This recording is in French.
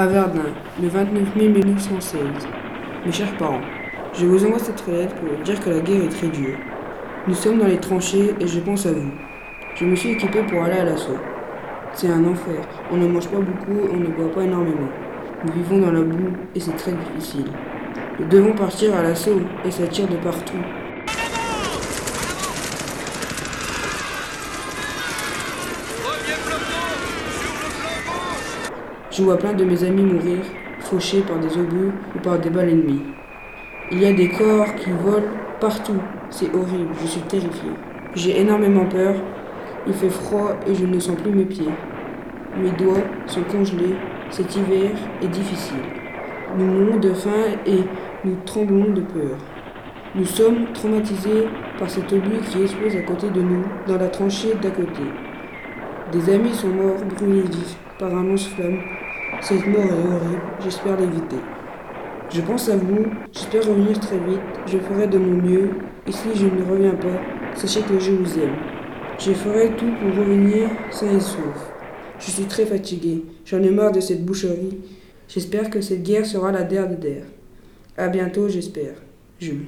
À Verdun, le 29 mai 1916. Mes chers parents, je vous envoie cette lettre pour vous dire que la guerre est très dure. Nous sommes dans les tranchées et je pense à vous. Je me suis équipé pour aller à l'assaut. C'est un enfer. On ne mange pas beaucoup, on ne boit pas énormément. Nous vivons dans la boue et c'est très difficile. Nous devons partir à l'assaut et ça tire de partout. Je vois plein de mes amis mourir, fauchés par des obus ou par des balles ennemies. Il y a des corps qui volent partout. C'est horrible, je suis terrifié. J'ai énormément peur. Il fait froid et je ne sens plus mes pieds. Mes doigts sont congelés. Cet hiver est difficile. Nous mourons de faim et nous tremblons de peur. Nous sommes traumatisés par cet obus qui explose à côté de nous, dans la tranchée d'à côté. Des amis sont morts brûlés vifs par un lance-flamme. Cette mort est horrible, j'espère l'éviter. Je pense à vous, j'espère revenir très vite, je ferai de mon mieux, et si je ne reviens pas, sachez que je vous aime. Je ferai tout pour revenir sain et sauf. Je suis très fatigué, j'en ai marre de cette boucherie. J'espère que cette guerre sera la dernière. À bientôt, j'espère. Jules.